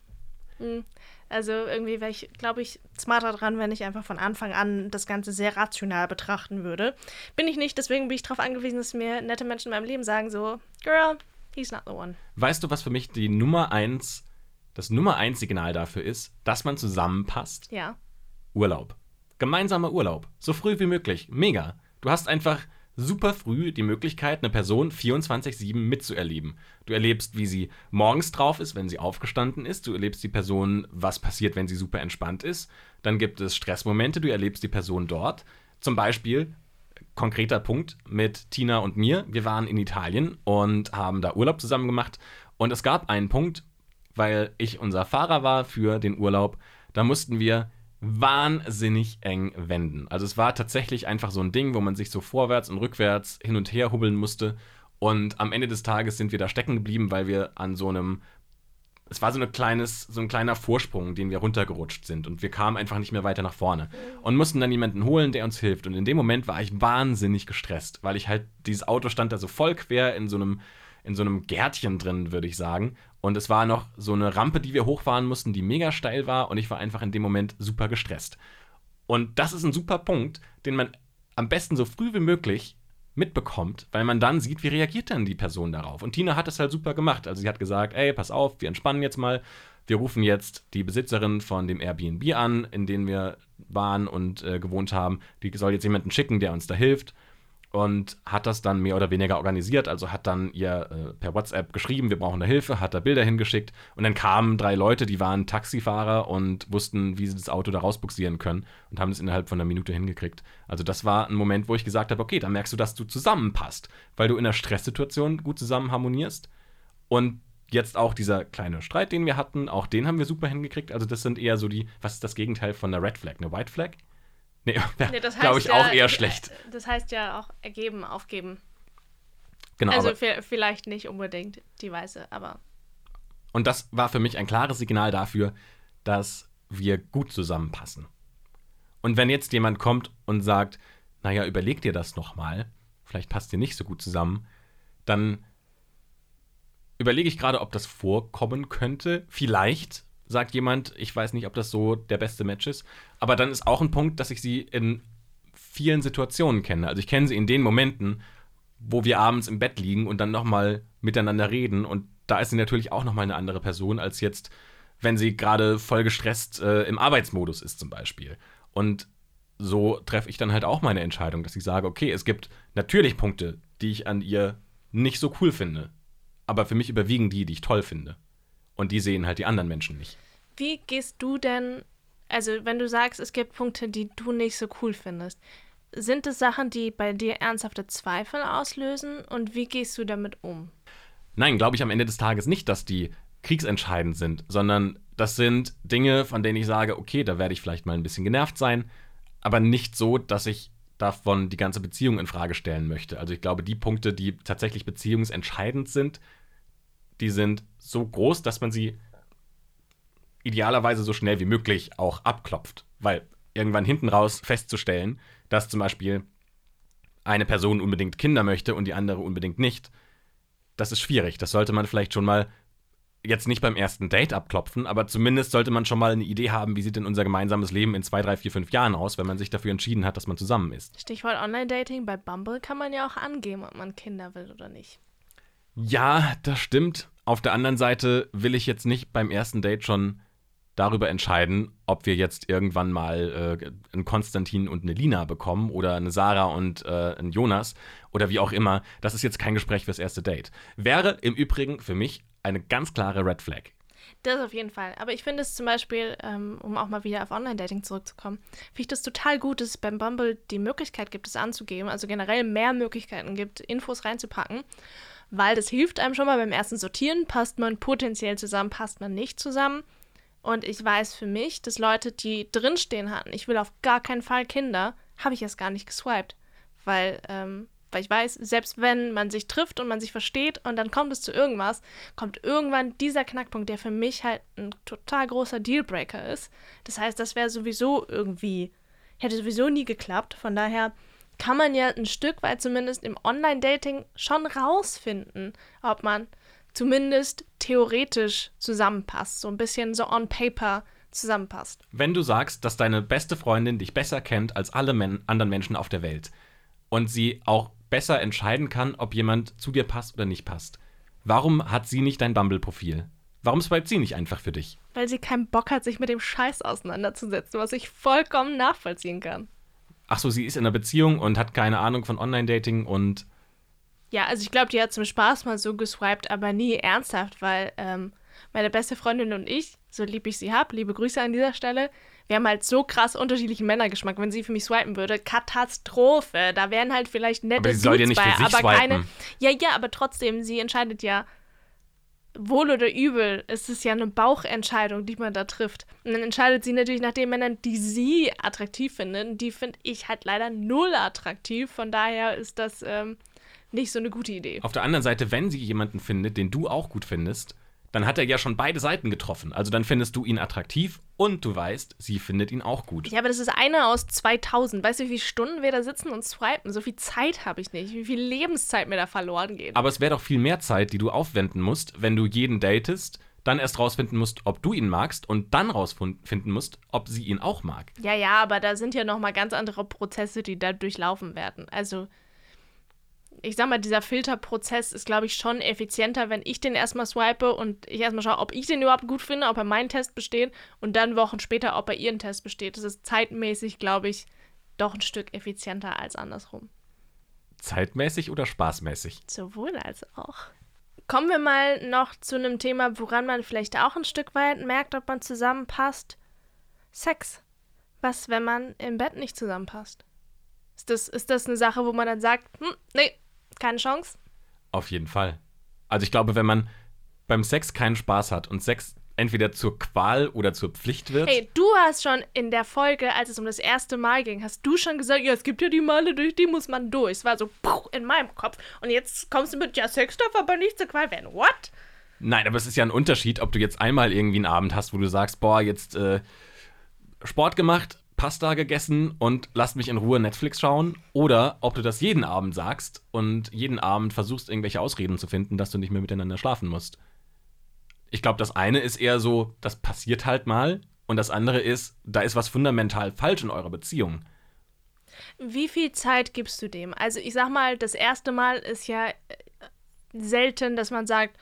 Hm. Also irgendwie wäre ich, glaube ich, smarter dran, wenn ich einfach von Anfang an das Ganze sehr rational betrachten würde. Bin ich nicht, deswegen bin ich darauf angewiesen, dass mir nette Menschen in meinem Leben sagen so, Girl, he's not the one. Weißt du, was für mich die Nummer eins, das Nummer eins Signal dafür ist, dass man zusammenpasst? Ja. Urlaub. Gemeinsamer Urlaub. So früh wie möglich. Mega. Du hast einfach super früh die Möglichkeit, eine Person 24-7 mitzuerleben. Du erlebst, wie sie morgens drauf ist, wenn sie aufgestanden ist. Du erlebst die Person, was passiert, wenn sie super entspannt ist. Dann gibt es Stressmomente, du erlebst die Person dort. Zum Beispiel, konkreter Punkt mit Tina und mir. Wir waren in Italien und haben da Urlaub zusammen gemacht. Und es gab einen Punkt, weil ich unser Fahrer war für den Urlaub. Da mussten wir wahnsinnig eng wenden. Also es war tatsächlich einfach so ein Ding, wo man sich so vorwärts und rückwärts hin und her hubbeln musste. Und am Ende des Tages sind wir da stecken geblieben, weil wir an so einem es war so, ein kleines, so ein kleiner Vorsprung, den wir runtergerutscht sind. Und wir kamen einfach nicht mehr weiter nach vorne. Und mussten dann jemanden holen, der uns hilft. Und in dem Moment war ich wahnsinnig gestresst, weil ich halt, dieses Auto stand da so voll quer in so einem, in so einem Gärtchen drin, würde ich sagen. Und es war noch so eine Rampe, die wir hochfahren mussten, die mega steil war. Und ich war einfach in dem Moment super gestresst. Und das ist ein super Punkt, den man am besten so früh wie möglich mitbekommt, weil man dann sieht, wie reagiert denn die Person darauf. Und Tina hat es halt super gemacht. Also sie hat gesagt, ey, pass auf, wir entspannen jetzt mal. Wir rufen jetzt die Besitzerin von dem Airbnb an, in dem wir waren und äh, gewohnt haben. Die soll jetzt jemanden schicken, der uns da hilft und hat das dann mehr oder weniger organisiert. Also hat dann ihr äh, per WhatsApp geschrieben, wir brauchen da Hilfe, hat da Bilder hingeschickt und dann kamen drei Leute, die waren Taxifahrer und wussten, wie sie das Auto da rausbuxieren können und haben es innerhalb von einer Minute hingekriegt. Also das war ein Moment, wo ich gesagt habe, okay, da merkst du, dass du zusammenpasst, weil du in einer Stresssituation gut zusammen harmonierst und jetzt auch dieser kleine Streit, den wir hatten, auch den haben wir super hingekriegt. Also das sind eher so die, was ist das Gegenteil von einer Red Flag, eine White Flag? Nee, nee glaube ich ja, auch eher schlecht. Das heißt ja auch ergeben, aufgeben. Genau. Also vielleicht nicht unbedingt die weiße, aber. Und das war für mich ein klares Signal dafür, dass wir gut zusammenpassen. Und wenn jetzt jemand kommt und sagt, naja, überleg dir das nochmal, vielleicht passt ihr nicht so gut zusammen, dann überlege ich gerade, ob das vorkommen könnte. Vielleicht, sagt jemand, ich weiß nicht, ob das so der beste Match ist. Aber dann ist auch ein Punkt, dass ich sie in vielen Situationen kenne. Also ich kenne sie in den Momenten, wo wir abends im Bett liegen und dann nochmal miteinander reden. Und da ist sie natürlich auch nochmal eine andere Person als jetzt, wenn sie gerade voll gestresst äh, im Arbeitsmodus ist zum Beispiel. Und so treffe ich dann halt auch meine Entscheidung, dass ich sage, okay, es gibt natürlich Punkte, die ich an ihr nicht so cool finde. Aber für mich überwiegen die, die ich toll finde. Und die sehen halt die anderen Menschen nicht. Wie gehst du denn, also wenn du sagst, es gibt Punkte, die du nicht so cool findest, sind es Sachen, die bei dir ernsthafte Zweifel auslösen und wie gehst du damit um? Nein, glaube ich am Ende des Tages nicht, dass die kriegsentscheidend sind, sondern das sind Dinge, von denen ich sage, okay, da werde ich vielleicht mal ein bisschen genervt sein, aber nicht so, dass ich davon die ganze Beziehung in Frage stellen möchte. Also ich glaube, die Punkte, die tatsächlich beziehungsentscheidend sind, die sind so groß, dass man sie idealerweise so schnell wie möglich auch abklopft, weil irgendwann hinten raus festzustellen, dass zum Beispiel eine Person unbedingt Kinder möchte und die andere unbedingt nicht, das ist schwierig. Das sollte man vielleicht schon mal jetzt nicht beim ersten Date abklopfen, aber zumindest sollte man schon mal eine Idee haben, wie sieht denn unser gemeinsames Leben in zwei, drei, vier, fünf Jahren aus, wenn man sich dafür entschieden hat, dass man zusammen ist. Stichwort Online-Dating, bei Bumble kann man ja auch angeben, ob man Kinder will oder nicht. Ja, das stimmt. Auf der anderen Seite will ich jetzt nicht beim ersten Date schon darüber entscheiden, ob wir jetzt irgendwann mal äh, einen Konstantin und eine Lina bekommen oder eine Sarah und äh, einen Jonas oder wie auch immer. Das ist jetzt kein Gespräch fürs erste Date. Wäre im Übrigen für mich eine ganz klare Red Flag. Das auf jeden Fall. Aber ich finde es zum Beispiel, ähm, um auch mal wieder auf Online-Dating zurückzukommen, finde ich das total gut, dass es beim Bumble die Möglichkeit gibt, es anzugeben, also generell mehr Möglichkeiten gibt, Infos reinzupacken, weil das hilft einem schon mal beim ersten Sortieren. Passt man potenziell zusammen, passt man nicht zusammen. Und ich weiß für mich, dass Leute, die drinstehen hatten, ich will auf gar keinen Fall Kinder, habe ich erst gar nicht geswiped. Weil, ähm, weil ich weiß, selbst wenn man sich trifft und man sich versteht und dann kommt es zu irgendwas, kommt irgendwann dieser Knackpunkt, der für mich halt ein total großer Dealbreaker ist. Das heißt, das wäre sowieso irgendwie, hätte sowieso nie geklappt. Von daher kann man ja ein Stück weit zumindest im Online-Dating schon rausfinden, ob man zumindest theoretisch zusammenpasst, so ein bisschen so on paper zusammenpasst. Wenn du sagst, dass deine beste Freundin dich besser kennt als alle Men anderen Menschen auf der Welt und sie auch besser entscheiden kann, ob jemand zu dir passt oder nicht passt, warum hat sie nicht dein Bumble-Profil? Warum swipet sie nicht einfach für dich? Weil sie keinen Bock hat, sich mit dem Scheiß auseinanderzusetzen, was ich vollkommen nachvollziehen kann. Ach so, sie ist in einer Beziehung und hat keine Ahnung von Online-Dating und ja, also ich glaube, die hat zum Spaß mal so geswiped, aber nie ernsthaft, weil ähm, meine beste Freundin und ich, so lieb ich sie habe, liebe Grüße an dieser Stelle, wir haben halt so krass unterschiedlichen Männergeschmack. Wenn sie für mich swipen würde, Katastrophe. Da wären halt vielleicht nette aber sie soll Dudes ja nicht bei, für sich aber keine. swipen. Ja, ja, aber trotzdem, sie entscheidet ja wohl oder übel. Es ist ja eine Bauchentscheidung, die man da trifft. Und dann entscheidet sie natürlich nach den Männern, die sie attraktiv findet. Die finde ich halt leider null attraktiv. Von daher ist das ähm, nicht so eine gute Idee. Auf der anderen Seite, wenn sie jemanden findet, den du auch gut findest, dann hat er ja schon beide Seiten getroffen. Also dann findest du ihn attraktiv und du weißt, sie findet ihn auch gut. Ja, aber das ist einer aus 2000. Weißt du, wie viele Stunden wir da sitzen und swipen? So viel Zeit habe ich nicht. Wie viel Lebenszeit mir da verloren geht. Aber es wäre doch viel mehr Zeit, die du aufwenden musst, wenn du jeden datest, dann erst rausfinden musst, ob du ihn magst und dann rausfinden musst, ob sie ihn auch mag. Ja, ja, aber da sind ja noch mal ganz andere Prozesse, die da durchlaufen werden. Also ich sag mal, dieser Filterprozess ist, glaube ich, schon effizienter, wenn ich den erstmal swipe und ich erstmal schaue, ob ich den überhaupt gut finde, ob er meinen Test besteht und dann Wochen später, ob er ihren Test besteht. Das ist zeitmäßig, glaube ich, doch ein Stück effizienter als andersrum. Zeitmäßig oder spaßmäßig? Sowohl als auch. Kommen wir mal noch zu einem Thema, woran man vielleicht auch ein Stück weit merkt, ob man zusammenpasst. Sex. Was, wenn man im Bett nicht zusammenpasst? Ist das, ist das eine Sache, wo man dann sagt, hm, nee, keine Chance? Auf jeden Fall. Also ich glaube, wenn man beim Sex keinen Spaß hat und Sex entweder zur Qual oder zur Pflicht wird. Hey, du hast schon in der Folge, als es um das erste Mal ging, hast du schon gesagt, ja, es gibt ja die Male, durch die muss man durch. Es war so puh, in meinem Kopf. Und jetzt kommst du mit, ja, Sex darf aber nicht zur Qual werden. What? Nein, aber es ist ja ein Unterschied, ob du jetzt einmal irgendwie einen Abend hast, wo du sagst, boah, jetzt äh, Sport gemacht, Pasta gegessen und lass mich in Ruhe Netflix schauen. Oder ob du das jeden Abend sagst und jeden Abend versuchst, irgendwelche Ausreden zu finden, dass du nicht mehr miteinander schlafen musst. Ich glaube, das eine ist eher so, das passiert halt mal. Und das andere ist, da ist was fundamental falsch in eurer Beziehung. Wie viel Zeit gibst du dem? Also ich sag mal, das erste Mal ist ja äh, selten, dass man sagt,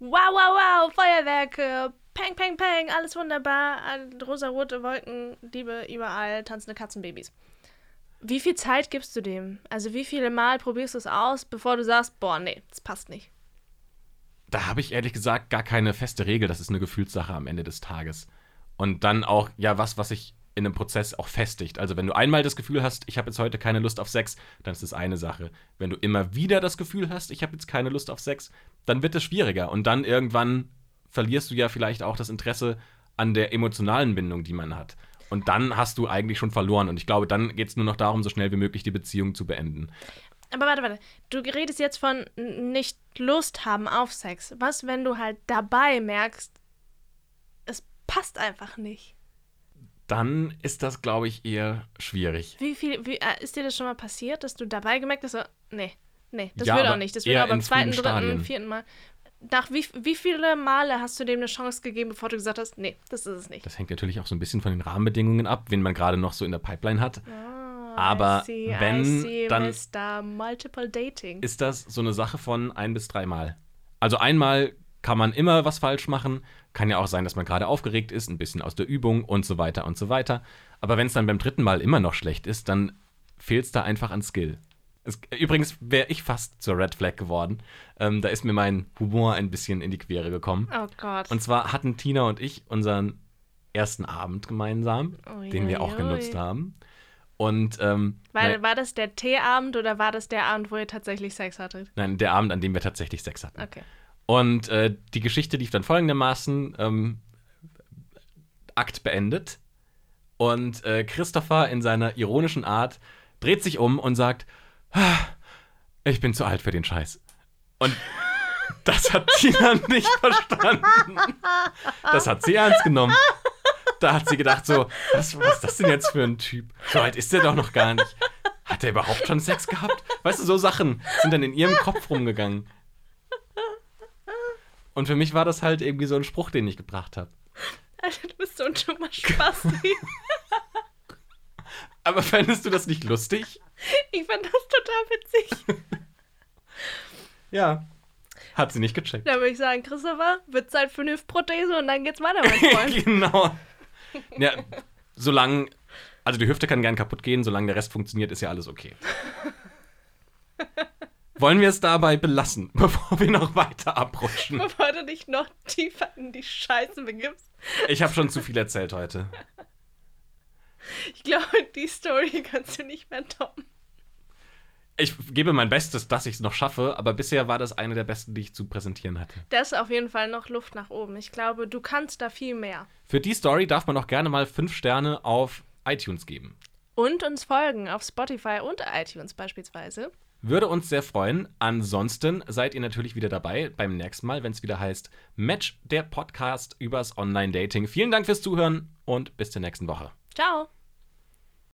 wow, wow, wow, Feuerwerke, peng, peng, peng, alles wunderbar, rosa-rote Wolken, Liebe überall, tanzende Katzenbabys. Wie viel Zeit gibst du dem? Also wie viele Mal probierst du es aus, bevor du sagst, boah, nee, das passt nicht? Da habe ich ehrlich gesagt gar keine feste Regel. Das ist eine Gefühlssache am Ende des Tages. Und dann auch, ja, was, was sich in einem Prozess auch festigt. Also wenn du einmal das Gefühl hast, ich habe jetzt heute keine Lust auf Sex, dann ist das eine Sache. Wenn du immer wieder das Gefühl hast, ich habe jetzt keine Lust auf Sex, dann wird es schwieriger. Und dann irgendwann verlierst du ja vielleicht auch das Interesse an der emotionalen Bindung, die man hat. Und dann hast du eigentlich schon verloren. Und ich glaube, dann geht es nur noch darum, so schnell wie möglich die Beziehung zu beenden. Aber warte, warte. Du redest jetzt von nicht Lust haben auf Sex. Was, wenn du halt dabei merkst, es passt einfach nicht? Dann ist das, glaube ich, eher schwierig. Wie viel, wie, äh, ist dir das schon mal passiert, dass du dabei gemerkt hast, nee, nee, das ja, will auch nicht. Das will aber beim zweiten, dritten, vierten Mal. Nach wie, wie viele Male hast du dem eine Chance gegeben, bevor du gesagt hast, nee, das ist es nicht? Das hängt natürlich auch so ein bisschen von den Rahmenbedingungen ab, wen man gerade noch so in der Pipeline hat. Ah. Aber see, wenn, dann Mr. Multiple Dating. ist das so eine Sache von ein bis dreimal. Also einmal kann man immer was falsch machen. Kann ja auch sein, dass man gerade aufgeregt ist, ein bisschen aus der Übung und so weiter und so weiter. Aber wenn es dann beim dritten Mal immer noch schlecht ist, dann fehlt es da einfach an Skill. Es, übrigens wäre ich fast zur Red Flag geworden. Ähm, da ist mir mein Humor ein bisschen in die Quere gekommen. Oh Gott. Und zwar hatten Tina und ich unseren ersten Abend gemeinsam, ui, den wir auch ui. genutzt haben. Und ähm, war, nein, war das der Teeabend oder war das der Abend, wo ihr tatsächlich Sex hattet? Nein, der Abend, an dem wir tatsächlich Sex hatten. Okay. Und äh, die Geschichte lief dann folgendermaßen: ähm, Akt beendet. Und äh, Christopher in seiner ironischen Art dreht sich um und sagt: Ich bin zu alt für den Scheiß. Und das hat Tina nicht verstanden. Das hat sie ernst genommen da hat sie gedacht so, was, was ist das denn jetzt für ein Typ? So alt ist der doch noch gar nicht. Hat er überhaupt schon Sex gehabt? Weißt du, so Sachen sind dann in ihrem Kopf rumgegangen. Und für mich war das halt irgendwie so ein Spruch, den ich gebracht habe. Alter, du bist so ein dummer Spasti. Aber fändest du das nicht lustig? Ich fand das total witzig. ja. Hat sie nicht gecheckt. Da würde ich sagen, Christopher, wird Zeit für eine Hüftprothese und dann geht's weiter, mein Freund. genau. Ja, solange, also die Hüfte kann gern kaputt gehen, solange der Rest funktioniert, ist ja alles okay. Wollen wir es dabei belassen, bevor wir noch weiter abrutschen? Bevor du dich noch tiefer in die Scheiße begibst. Ich habe schon zu viel erzählt heute. Ich glaube, die Story kannst du nicht mehr toppen. Ich gebe mein Bestes, dass ich es noch schaffe, aber bisher war das eine der besten, die ich zu präsentieren hatte. Da ist auf jeden Fall noch Luft nach oben. Ich glaube, du kannst da viel mehr. Für die Story darf man auch gerne mal fünf Sterne auf iTunes geben. Und uns folgen auf Spotify und iTunes beispielsweise. Würde uns sehr freuen. Ansonsten seid ihr natürlich wieder dabei beim nächsten Mal, wenn es wieder heißt Match, der Podcast übers Online-Dating. Vielen Dank fürs Zuhören und bis zur nächsten Woche. Ciao.